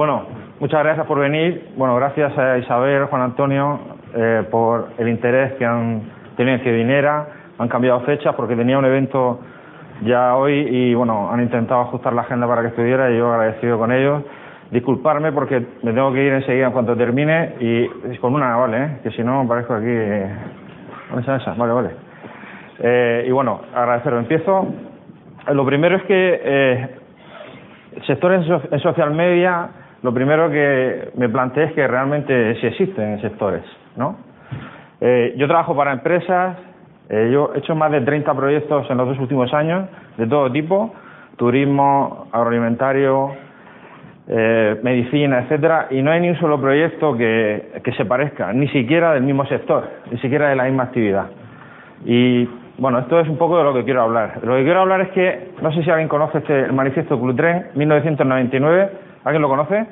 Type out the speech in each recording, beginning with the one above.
Bueno, muchas gracias por venir. Bueno, gracias a Isabel, Juan Antonio, eh, por el interés que han tenido en que viniera. Han cambiado fechas porque tenía un evento ya hoy y bueno, han intentado ajustar la agenda para que estuviera y yo agradecido con ellos. Disculparme porque me tengo que ir enseguida en cuanto termine y con una, vale, ¿eh? que si no parezco aquí. Eh, esa, esa, vale, vale. Eh, y bueno, agradecerlo. Empiezo. Lo primero es que eh, sectores en social media, lo primero que me planteé es que realmente sí existen sectores, ¿no? Eh, yo trabajo para empresas, eh, yo he hecho más de 30 proyectos en los dos últimos años, de todo tipo, turismo, agroalimentario, eh, medicina, etcétera, y no hay ni un solo proyecto que, que se parezca, ni siquiera del mismo sector, ni siquiera de la misma actividad. Y bueno, esto es un poco de lo que quiero hablar. Lo que quiero hablar es que, no sé si alguien conoce este, el manifiesto Clutren, 1999, ¿alguien lo conoce?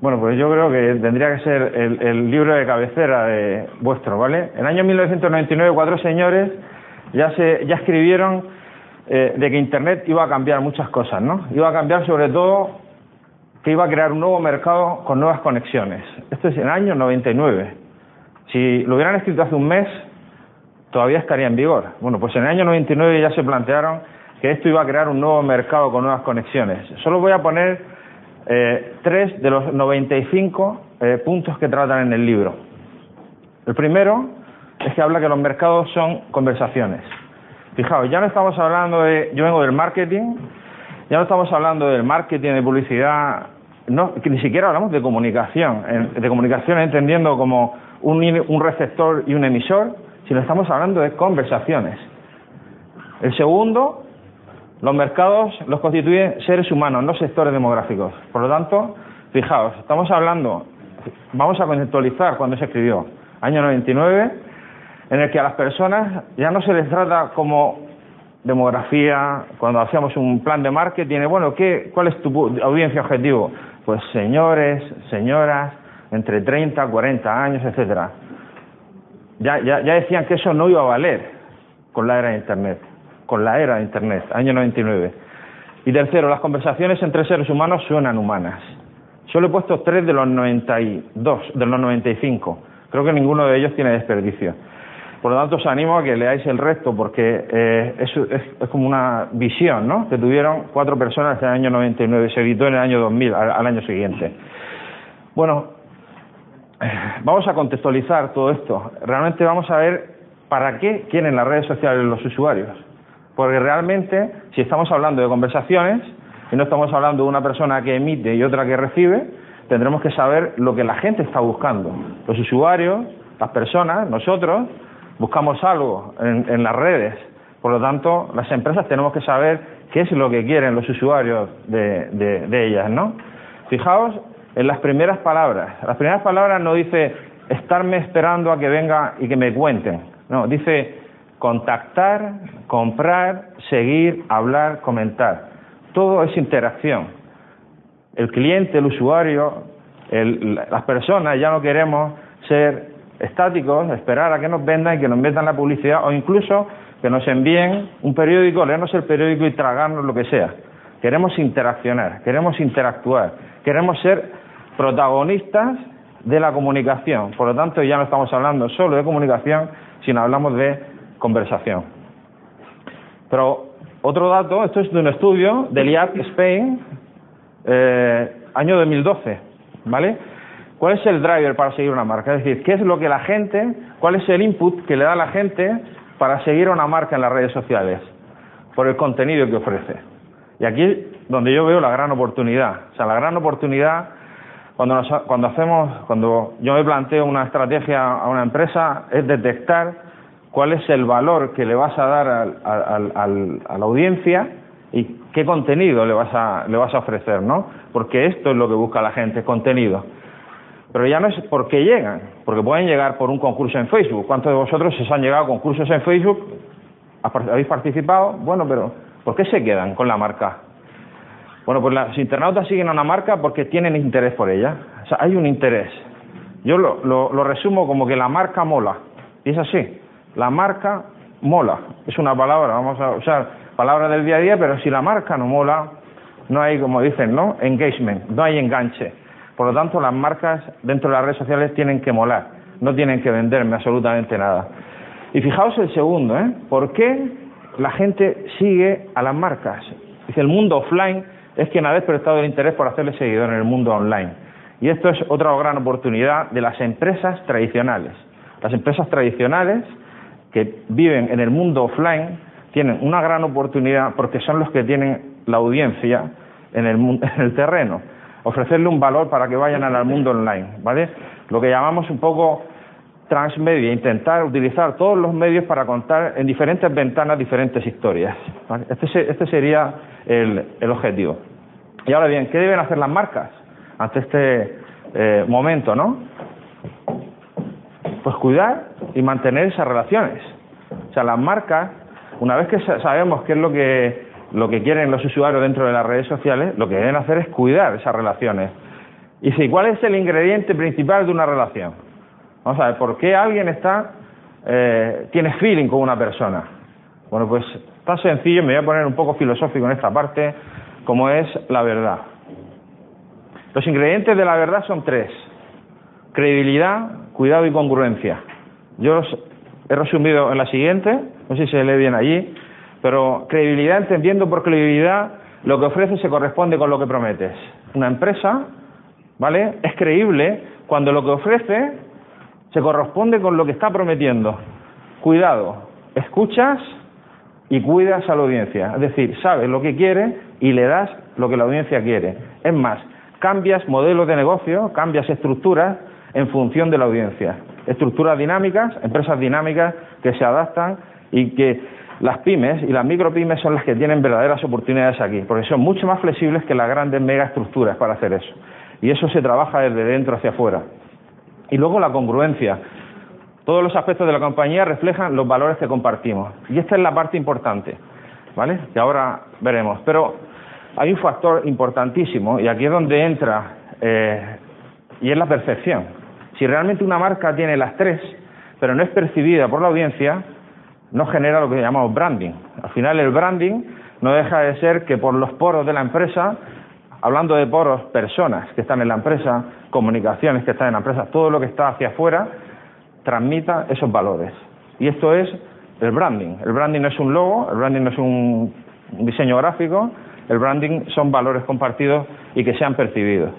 Bueno, pues yo creo que tendría que ser el, el libro de cabecera de vuestro, ¿vale? En el año 1999, cuatro señores ya, se, ya escribieron eh, de que Internet iba a cambiar muchas cosas, ¿no? Iba a cambiar sobre todo que iba a crear un nuevo mercado con nuevas conexiones. Esto es en el año 99. Si lo hubieran escrito hace un mes, todavía estaría en vigor. Bueno, pues en el año 99 ya se plantearon que esto iba a crear un nuevo mercado con nuevas conexiones. Solo voy a poner eh, tres de los 95 eh, puntos que tratan en el libro. El primero es que habla que los mercados son conversaciones. Fijaos, ya no estamos hablando de, yo vengo del marketing, ya no estamos hablando del marketing, de publicidad, que ni siquiera hablamos de comunicación, de comunicación entendiendo como un, un receptor y un emisor, sino estamos hablando de conversaciones. El segundo, los mercados los constituyen seres humanos, no sectores demográficos. Por lo tanto, fijaos, estamos hablando, vamos a conceptualizar cuando se escribió, año 99, en el que a las personas ya no se les trata como demografía, cuando hacíamos un plan de marketing, bueno, ¿qué, ¿cuál es tu audiencia objetivo? Pues señores, señoras, entre 30, 40 años, etcétera. Ya, ya, ya decían que eso no iba a valer con la era de Internet, con la era de Internet, año 99. Y tercero, las conversaciones entre seres humanos suenan humanas. Solo he puesto tres de los 92, de los 95. Creo que ninguno de ellos tiene desperdicio. Por lo tanto, os animo a que leáis el resto, porque eh, es, es, como una visión ¿no? que tuvieron cuatro personas en el año 99, se editó en el año 2000, al, al año siguiente. Bueno, vamos a contextualizar todo esto. Realmente vamos a ver para qué quieren las redes sociales los usuarios. Porque realmente, si estamos hablando de conversaciones y no estamos hablando de una persona que emite y otra que recibe, tendremos que saber lo que la gente está buscando. Los usuarios, las personas, nosotros, buscamos algo en, las redes. Por lo tanto, las empresas tenemos que saber qué es lo que quieren los usuarios de, de, de ellas, ¿no? Fijaos en las primeras palabras. Las primeras palabras no dice estarme esperando a que venga y que me cuenten. No, dice contactar, comprar, seguir, hablar, comentar. Todo es interacción. El cliente, el usuario, el, las personas ya no queremos ser estáticos, esperar a que nos vendan y que nos metan la publicidad o incluso que nos envíen un periódico, leernos el periódico y tragarnos lo que sea. Queremos interaccionar, queremos interactuar, queremos ser protagonistas de la comunicación. Por lo tanto, ya no estamos hablando solo de comunicación, sino hablamos de conversación. Pero otro dato, esto es de un estudio del IAC Spain, eh, año 2012, ¿vale? ¿Cuál es el driver para seguir una marca? Es decir, ¿qué es lo que la gente, cuál es el input que le da la gente para seguir una marca en las redes sociales? Por el contenido que ofrece. Y aquí donde yo veo la gran oportunidad. O sea, la gran oportunidad cuando, nos, cuando hacemos, cuando yo me planteo una estrategia a una empresa es detectar cuál es el valor que le vas a dar al, a la audiencia ¿Y qué contenido le vas a, le vas a ofrecer, no? Porque esto es lo que busca la gente, contenido. Pero ya no es por qué llegan, porque pueden llegar por un concurso en Facebook. ¿Cuántos de vosotros os han llegado a concursos en Facebook? ¿Habéis participado? Bueno, pero ¿por qué se quedan con la marca? Bueno, pues los internautas siguen a una marca porque tienen interés por ella. O sea, hay un interés. Yo lo, lo, lo resumo como que la marca mola. Y es así. La marca mola. Es una palabra, vamos a usar palabra del día a día, pero si la marca no mola, no hay, como dicen, ¿no? Engagement, no hay enganche. Por lo tanto, las marcas dentro de las redes sociales tienen que molar, no tienen que venderme absolutamente nada. Y fijaos el segundo, ¿eh? ¿Por qué la gente sigue a las marcas? Dice, el mundo offline es quien ha despertado el interés por hacerle seguidor en el mundo online. Y esto es otra gran oportunidad de las empresas tradicionales. Las empresas tradicionales que viven en el mundo offline tienen una gran oportunidad porque son los que tienen la audiencia en el, en el terreno ofrecerle un valor para que vayan al mundo online, ¿vale? Lo que llamamos un poco transmedia, intentar utilizar todos los medios para contar en diferentes ventanas diferentes historias. Este, este, sería el, el, objetivo. Y ahora bien, ¿qué deben hacer las marcas ante este eh, momento, no? Pues cuidar y mantener esas relaciones. O sea, las marcas, una vez que sabemos qué es lo que lo que quieren los usuarios dentro de las redes sociales, lo que deben hacer es cuidar esas relaciones. Y si, ¿cuál es el ingrediente principal de una relación? Vamos a ver, ¿por qué alguien está, eh, tiene feeling con una persona? Bueno, pues tan sencillo, me voy a poner un poco filosófico en esta parte, como es la verdad. Los ingredientes de la verdad son tres. Credibilidad, cuidado y congruencia. Yo los he resumido en la siguiente, no sé si se lee bien allí. Pero credibilidad, entendiendo por credibilidad, lo que ofreces se corresponde con lo que prometes. Una empresa, ¿vale? Es creíble cuando lo que ofrece se corresponde con lo que está prometiendo. Cuidado, escuchas y cuidas a la audiencia. Es decir, sabes lo que quiere y le das lo que la audiencia quiere. Es más, cambias modelos de negocio, cambias estructuras en función de la audiencia. Estructuras dinámicas, empresas dinámicas que se adaptan y que las pymes y las micropymes son las que tienen verdaderas oportunidades aquí, porque son mucho más flexibles que las grandes megaestructuras para hacer eso. Y eso se trabaja desde dentro hacia afuera. Y luego la congruencia. Todos los aspectos de la compañía reflejan los valores que compartimos. Y esta es la parte importante, ¿vale? Que ahora veremos. Pero hay un factor importantísimo, y aquí es donde entra, eh, y es la percepción. Si realmente una marca tiene las tres, pero no es percibida por la audiencia, no genera lo que llamamos branding. Al final el branding no deja de ser que por los poros de la empresa, hablando de poros, personas que están en la empresa, comunicaciones que están en la empresa, todo lo que está hacia afuera, transmita esos valores. Y esto es el branding. El branding no es un logo, el branding no es un diseño gráfico, el branding son valores compartidos y que sean percibidos.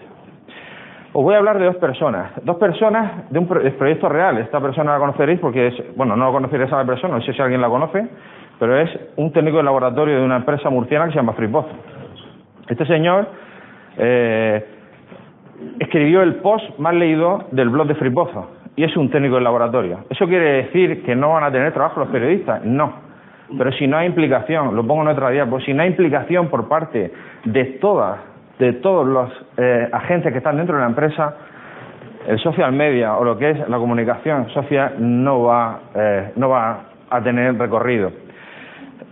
Os voy a hablar de dos personas, dos personas de un proyecto real. Esta persona la conoceréis porque es, bueno, no conoceréis a la persona, no sé si alguien la conoce, pero es un técnico de laboratorio de una empresa murciana que se llama Fripozo. Este señor eh, escribió el post más leído del blog de Fripozo y es un técnico de laboratorio. ¿Eso quiere decir que no van a tener trabajo los periodistas? No. Pero si no hay implicación, lo pongo en otra día, pues si no hay implicación por parte de todas de todos los eh, agentes que están dentro de la empresa, el social media o lo que es la comunicación social no va, eh, no va a tener recorrido.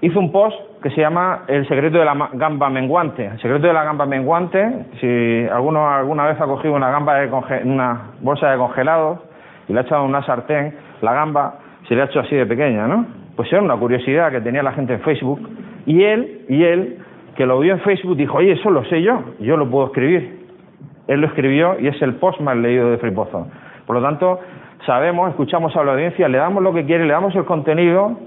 Hizo un post que se llama El secreto de la gamba menguante. El secreto de la gamba menguante, si alguno alguna vez ha cogido una gamba de una bolsa de congelados y le ha echado una sartén, la gamba se le ha hecho así de pequeña, ¿no? Pues era una curiosidad que tenía la gente en Facebook y él y él que lo vio en Facebook dijo, oye, eso lo sé yo, yo lo puedo escribir. Él lo escribió y es el post más leído de Fripozo. Por lo tanto, sabemos, escuchamos a la audiencia, le damos lo que quiere, le damos el contenido,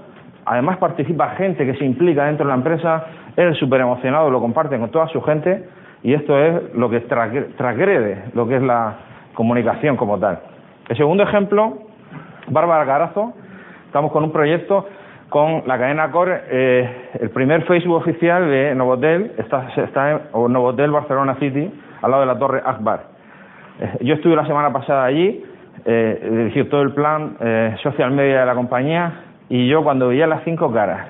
además participa gente que se implica dentro de la empresa, él súper emocionado, lo comparte con toda su gente y esto es lo que transgrede lo que es la comunicación como tal. El segundo ejemplo, Bárbara Carazo, estamos con un proyecto con la cadena Core, eh, el primer Facebook oficial de Novotel está, está en Novotel Barcelona City, al lado de la Torre Akbar. Eh, yo estuve la semana pasada allí, eh, dirigí todo el plan eh, social media de la compañía y yo cuando veía las cinco caras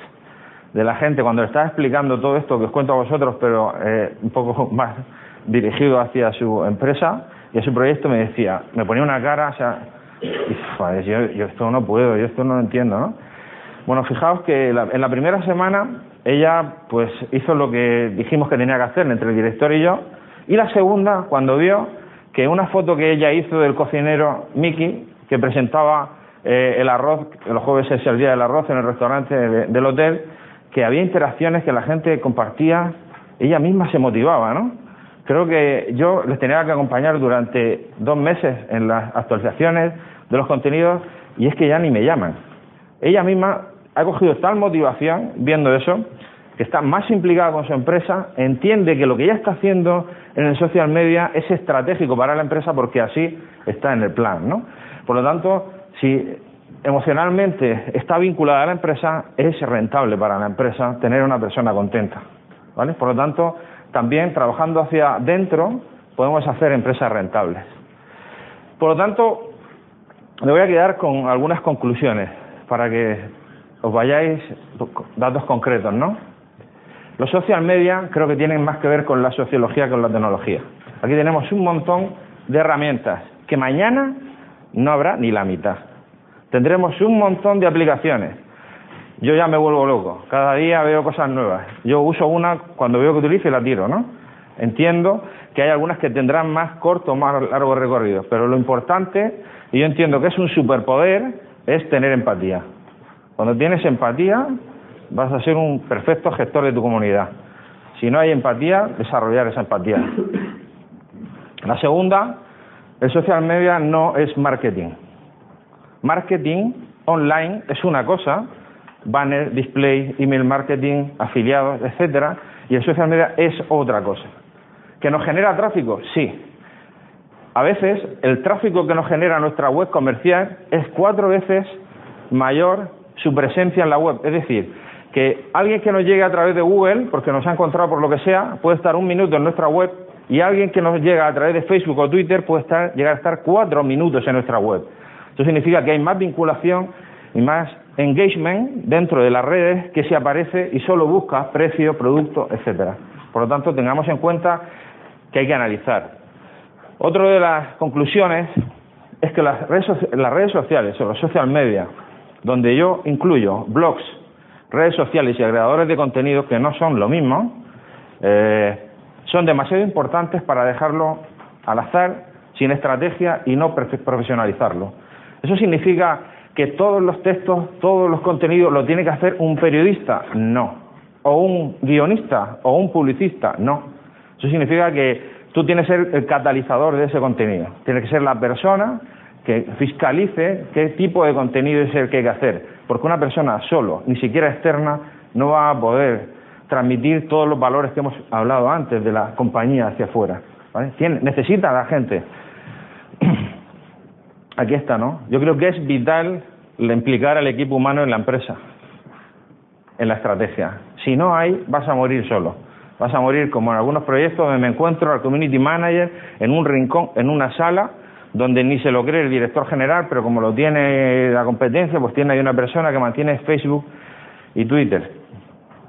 de la gente cuando le estaba explicando todo esto que os cuento a vosotros, pero eh, un poco más dirigido hacia su empresa y a su proyecto, me decía, me ponía una cara, o sea, yo, yo, esto no puedo, yo esto no lo entiendo, ¿no? Bueno, fijaos que en la primera semana ella pues hizo lo que dijimos que tenía que hacer entre el director y yo, y la segunda, cuando vio que una foto que ella hizo del cocinero Mickey, que presentaba eh, el arroz, los jueves es el día del arroz en el restaurante del hotel, que había interacciones que la gente compartía, ella misma se motivaba, ¿no? Creo que yo les tenía que acompañar durante dos meses en las actualizaciones de los contenidos y es que ya ni me llaman. Ella misma ha cogido tal motivación viendo eso, que está más implicada con su empresa, entiende que lo que ella está haciendo en el social media es estratégico para la empresa porque así está en el plan, ¿no? Por lo tanto, si emocionalmente está vinculada a la empresa, es rentable para la empresa tener una persona contenta. ¿vale? Por lo tanto, también trabajando hacia dentro podemos hacer empresas rentables. Por lo tanto, me voy a quedar con algunas conclusiones para que os vayáis datos concretos, ¿no? Los social media creo que tienen más que ver con la sociología que con la tecnología. Aquí tenemos un montón de herramientas que mañana no habrá ni la mitad tendremos un montón de aplicaciones. Yo ya me vuelvo loco, cada día veo cosas nuevas. Yo uso una cuando veo que utilizo y la tiro, ¿no? Entiendo que hay algunas que tendrán más corto o más largo recorrido, pero lo importante, y yo entiendo que es un superpoder, es tener empatía. Cuando tienes empatía, vas a ser un perfecto gestor de tu comunidad. Si no hay empatía, desarrollar esa empatía. La segunda, el social media no es marketing. Marketing online es una cosa, banner, display, email marketing, afiliados, etcétera, y el social media es otra cosa. ¿Que nos genera tráfico? Sí. A veces el tráfico que nos genera nuestra web comercial es cuatro veces mayor su presencia en la web. Es decir, que alguien que nos llegue a través de Google, porque nos ha encontrado por lo que sea, puede estar un minuto en nuestra web y alguien que nos llega a través de Facebook o Twitter puede estar, llegar a estar cuatro minutos en nuestra web. Esto significa que hay más vinculación y más engagement dentro de las redes que si aparece y solo busca precio, producto, etcétera. Por lo tanto, tengamos en cuenta que hay que analizar. Otra de las conclusiones es que las redes, las redes sociales o los social media, donde yo incluyo blogs, redes sociales y agregadores de contenido que no son lo mismo, eh, son demasiado importantes para dejarlo al azar, sin estrategia y no profesionalizarlo. ¿Eso significa que todos los textos, todos los contenidos lo tiene que hacer un periodista? No. ¿O un guionista? ¿O un publicista? No. Eso significa que tú tienes que ser el catalizador de ese contenido. Tiene que ser la persona que fiscalice qué tipo de contenido es el que hay que hacer. Porque una persona solo, ni siquiera externa, no va a poder transmitir todos los valores que hemos hablado antes de la compañía hacia afuera. Necesita a la gente aquí está, ¿no? Yo creo que es vital implicar al equipo humano en la empresa, en la estrategia. Si no hay, vas a morir solo. Vas a morir como en algunos proyectos donde me encuentro al community manager en un rincón, en una sala, donde ni se lo cree el director general, pero como lo tiene la competencia, pues tiene ahí una persona que mantiene Facebook y Twitter.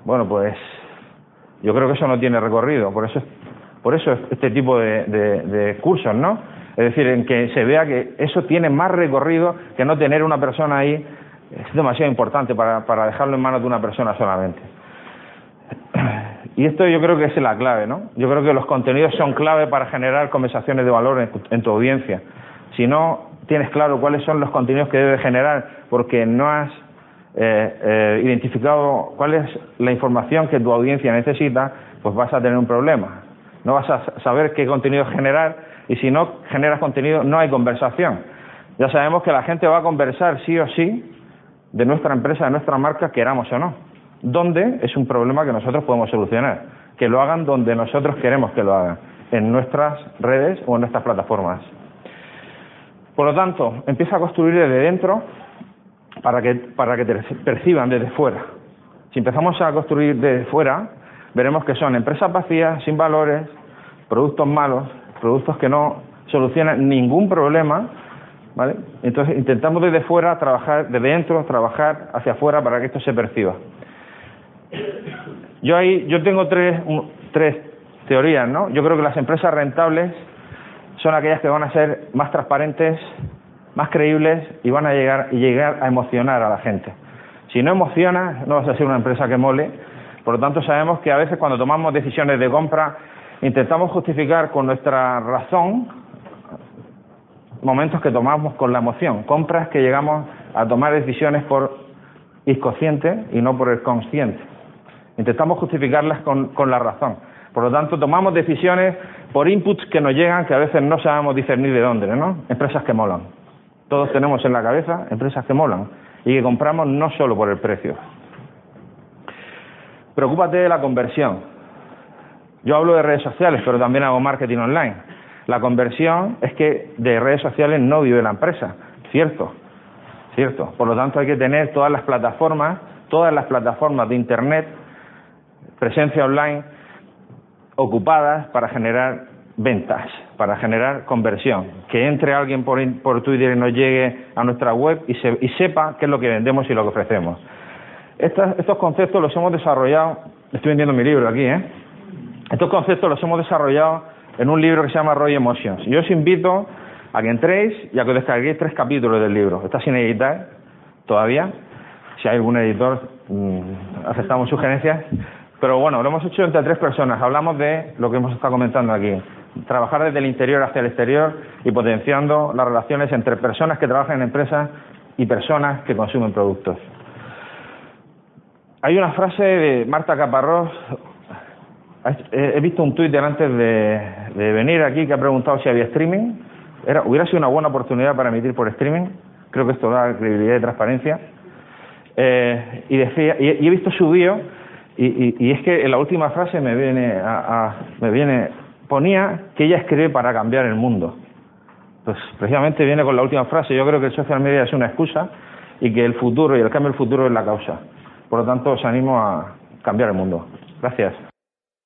Bueno, pues yo creo que eso no tiene recorrido, por eso, por eso este tipo de, de cursos, ¿no? Es decir, en que se vea que eso tiene más recorrido que no tener una persona ahí. Es demasiado importante para, para dejarlo en manos de una persona solamente. Y esto yo creo que es la clave, ¿no? Yo creo que los contenidos son clave para generar conversaciones de valor en tu, audiencia. Si no tienes claro cuáles son los contenidos que debes generar porque no has eh, eh, identificado cuál es la información que tu audiencia necesita, pues vas a tener un problema. No vas a saber qué contenido generar y si no generas contenido no hay conversación. Ya sabemos que la gente va a conversar sí o sí de nuestra empresa, de nuestra marca, queramos o no. ¿Dónde? Es un problema que nosotros podemos solucionar. Que lo hagan donde nosotros queremos que lo hagan, en nuestras redes o en nuestras plataformas. Por lo tanto, empieza a construir desde dentro para que, para que te perciban desde fuera. Si empezamos a construir desde fuera, veremos que son empresas vacías, sin valores, productos malos, productos que no solucionan ningún problema, ¿vale? Entonces intentamos desde fuera trabajar, desde dentro, trabajar hacia afuera para que esto se perciba. Yo ahí, yo tengo tres, tres teorías, ¿no? Yo creo que las empresas rentables son aquellas que van a ser más transparentes, más creíbles y van a llegar y llegar a emocionar a la gente. Si no emociona, no vas a ser una empresa que mole. Por lo tanto, sabemos que a veces cuando tomamos decisiones de compra intentamos justificar con nuestra razón momentos que tomamos con la emoción, compras que llegamos a tomar decisiones por inconsciente y no por el consciente. Intentamos justificarlas con, la razón. Por lo tanto, tomamos decisiones por inputs que nos llegan que a veces no sabemos discernir de dónde, ¿no? Empresas que molan. Todos tenemos en la cabeza empresas que molan y que compramos no solo por el precio. Preocúpate de la conversión. Yo hablo de redes sociales, pero también hago marketing online. La conversión es que de redes sociales no vive la empresa, cierto, cierto. Por lo tanto, hay que tener todas las plataformas, todas las plataformas de internet, presencia online, ocupadas para generar ventas, para generar conversión. Que entre alguien por, por Twitter y nos llegue a nuestra web y, se, y, sepa qué es lo que vendemos y lo que ofrecemos. Estos, conceptos los hemos desarrollado, estoy vendiendo mi libro aquí, ¿eh? Estos conceptos los hemos desarrollado en un libro que se llama Roy Emotions. Yo os invito a que entréis y a que descarguéis tres capítulos del libro. Está sin editar todavía. Si hay algún editor, mmm, aceptamos sugerencias. Pero bueno, lo hemos hecho entre tres personas. Hablamos de lo que hemos estado comentando aquí. Trabajar desde el interior hacia el exterior y potenciando las relaciones entre personas que trabajan en empresas y personas que consumen productos. Hay una frase de Marta Caparrós. He visto un tuit antes de, venir aquí que ha preguntado si había streaming. Era, hubiera sido una buena oportunidad para emitir por streaming. Creo que esto da credibilidad y transparencia. Eh, y, decía, y he visto su bio y, y, y, es que en la última frase me viene, a, me viene, ponía que ella escribe para cambiar el mundo. Pues precisamente viene con la última frase. Yo creo que el social media es una excusa y que el futuro y el cambio del futuro es la causa. Por lo tanto, os animo a cambiar el mundo. Gracias.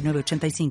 85.